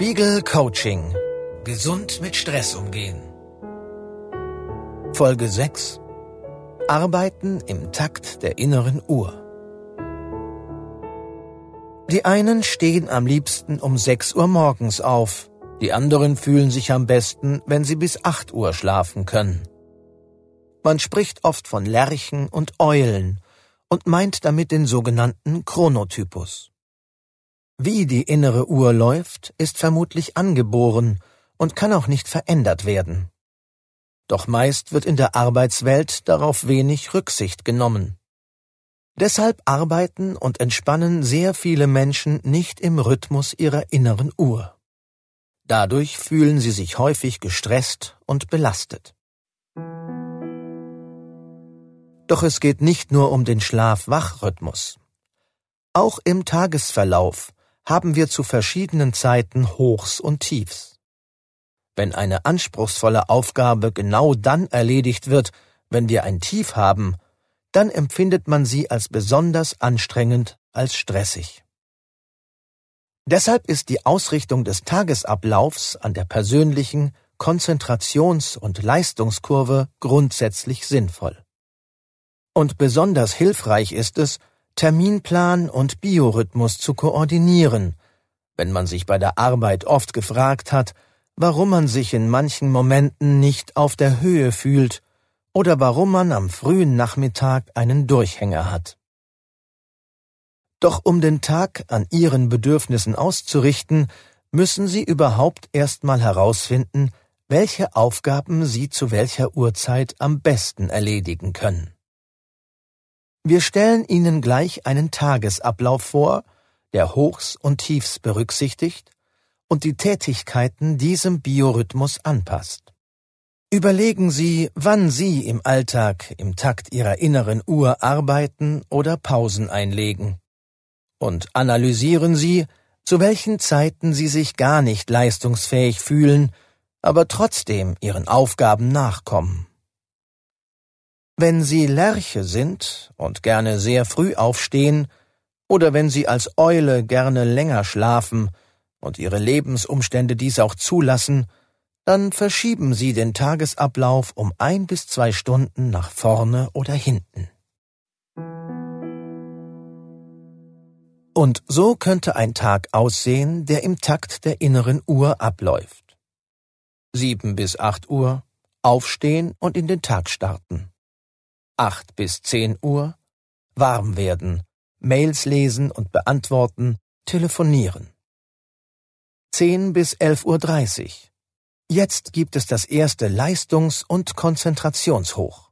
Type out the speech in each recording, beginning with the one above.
Spiegel Coaching. Gesund mit Stress umgehen. Folge 6. Arbeiten im Takt der inneren Uhr. Die einen stehen am liebsten um 6 Uhr morgens auf, die anderen fühlen sich am besten, wenn sie bis 8 Uhr schlafen können. Man spricht oft von Lerchen und Eulen und meint damit den sogenannten Chronotypus. Wie die innere Uhr läuft, ist vermutlich angeboren und kann auch nicht verändert werden. Doch meist wird in der Arbeitswelt darauf wenig Rücksicht genommen. Deshalb arbeiten und entspannen sehr viele Menschen nicht im Rhythmus ihrer inneren Uhr. Dadurch fühlen sie sich häufig gestresst und belastet. Doch es geht nicht nur um den Schlaf-Wach-Rhythmus. Auch im Tagesverlauf haben wir zu verschiedenen Zeiten Hochs und Tiefs. Wenn eine anspruchsvolle Aufgabe genau dann erledigt wird, wenn wir ein Tief haben, dann empfindet man sie als besonders anstrengend, als stressig. Deshalb ist die Ausrichtung des Tagesablaufs an der persönlichen Konzentrations- und Leistungskurve grundsätzlich sinnvoll. Und besonders hilfreich ist es, Terminplan und Biorhythmus zu koordinieren, wenn man sich bei der Arbeit oft gefragt hat, warum man sich in manchen Momenten nicht auf der Höhe fühlt oder warum man am frühen Nachmittag einen Durchhänger hat. Doch um den Tag an Ihren Bedürfnissen auszurichten, müssen Sie überhaupt erstmal herausfinden, welche Aufgaben Sie zu welcher Uhrzeit am besten erledigen können. Wir stellen Ihnen gleich einen Tagesablauf vor, der Hochs und Tiefs berücksichtigt und die Tätigkeiten diesem Biorhythmus anpasst. Überlegen Sie, wann Sie im Alltag im Takt Ihrer inneren Uhr arbeiten oder Pausen einlegen. Und analysieren Sie, zu welchen Zeiten Sie sich gar nicht leistungsfähig fühlen, aber trotzdem Ihren Aufgaben nachkommen. Wenn Sie Lerche sind und gerne sehr früh aufstehen, oder wenn Sie als Eule gerne länger schlafen und Ihre Lebensumstände dies auch zulassen, dann verschieben Sie den Tagesablauf um ein bis zwei Stunden nach vorne oder hinten. Und so könnte ein Tag aussehen, der im Takt der inneren Uhr abläuft. Sieben bis acht Uhr, aufstehen und in den Tag starten. 8 bis 10 Uhr, warm werden, Mails lesen und beantworten, telefonieren. 10 bis 11.30 Uhr. Jetzt gibt es das erste Leistungs- und Konzentrationshoch.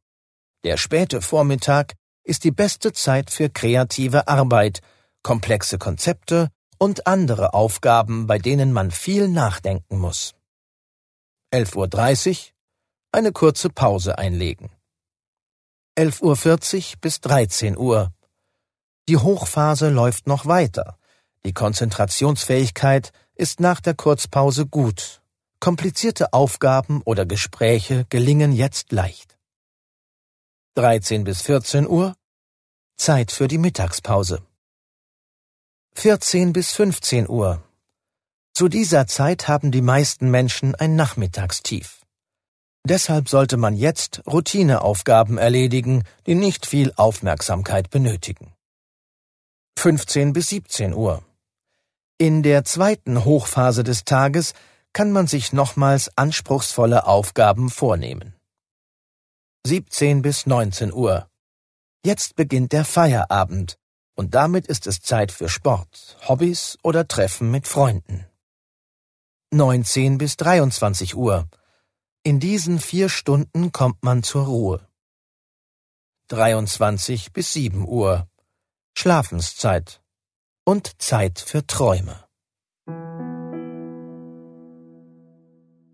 Der späte Vormittag ist die beste Zeit für kreative Arbeit, komplexe Konzepte und andere Aufgaben, bei denen man viel nachdenken muss. 11.30 Uhr eine kurze Pause einlegen. 11.40 Uhr bis 13 Uhr. Die Hochphase läuft noch weiter. Die Konzentrationsfähigkeit ist nach der Kurzpause gut. Komplizierte Aufgaben oder Gespräche gelingen jetzt leicht. 13 bis 14 Uhr. Zeit für die Mittagspause. 14 bis 15 Uhr. Zu dieser Zeit haben die meisten Menschen ein Nachmittagstief. Deshalb sollte man jetzt Routineaufgaben erledigen, die nicht viel Aufmerksamkeit benötigen. 15 bis 17 Uhr. In der zweiten Hochphase des Tages kann man sich nochmals anspruchsvolle Aufgaben vornehmen. 17 bis 19 Uhr. Jetzt beginnt der Feierabend und damit ist es Zeit für Sport, Hobbys oder Treffen mit Freunden. 19 bis 23 Uhr. In diesen vier Stunden kommt man zur Ruhe. 23 bis 7 Uhr Schlafenszeit und Zeit für Träume.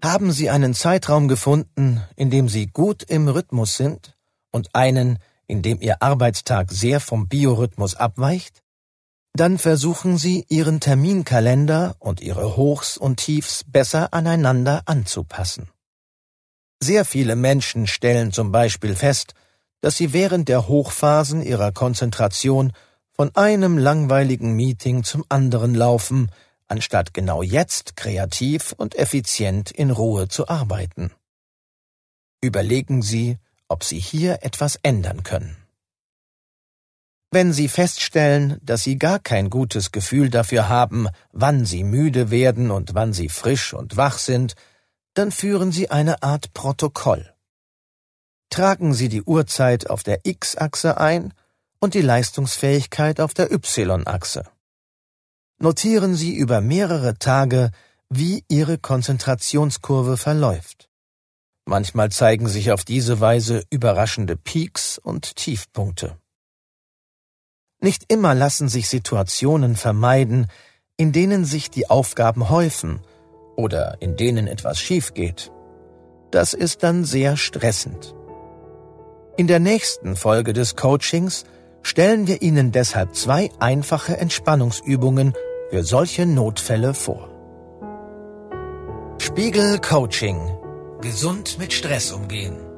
Haben Sie einen Zeitraum gefunden, in dem Sie gut im Rhythmus sind und einen, in dem Ihr Arbeitstag sehr vom Biorhythmus abweicht? Dann versuchen Sie, Ihren Terminkalender und Ihre Hochs und Tiefs besser aneinander anzupassen. Sehr viele Menschen stellen zum Beispiel fest, dass sie während der Hochphasen ihrer Konzentration von einem langweiligen Meeting zum anderen laufen, anstatt genau jetzt kreativ und effizient in Ruhe zu arbeiten. Überlegen Sie, ob Sie hier etwas ändern können. Wenn Sie feststellen, dass Sie gar kein gutes Gefühl dafür haben, wann Sie müde werden und wann Sie frisch und wach sind, dann führen Sie eine Art Protokoll. Tragen Sie die Uhrzeit auf der X-Achse ein und die Leistungsfähigkeit auf der Y-Achse. Notieren Sie über mehrere Tage, wie Ihre Konzentrationskurve verläuft. Manchmal zeigen sich auf diese Weise überraschende Peaks und Tiefpunkte. Nicht immer lassen sich Situationen vermeiden, in denen sich die Aufgaben häufen oder in denen etwas schief geht. Das ist dann sehr stressend. In der nächsten Folge des Coachings stellen wir Ihnen deshalb zwei einfache Entspannungsübungen für solche Notfälle vor. Spiegel Coaching. Gesund mit Stress umgehen.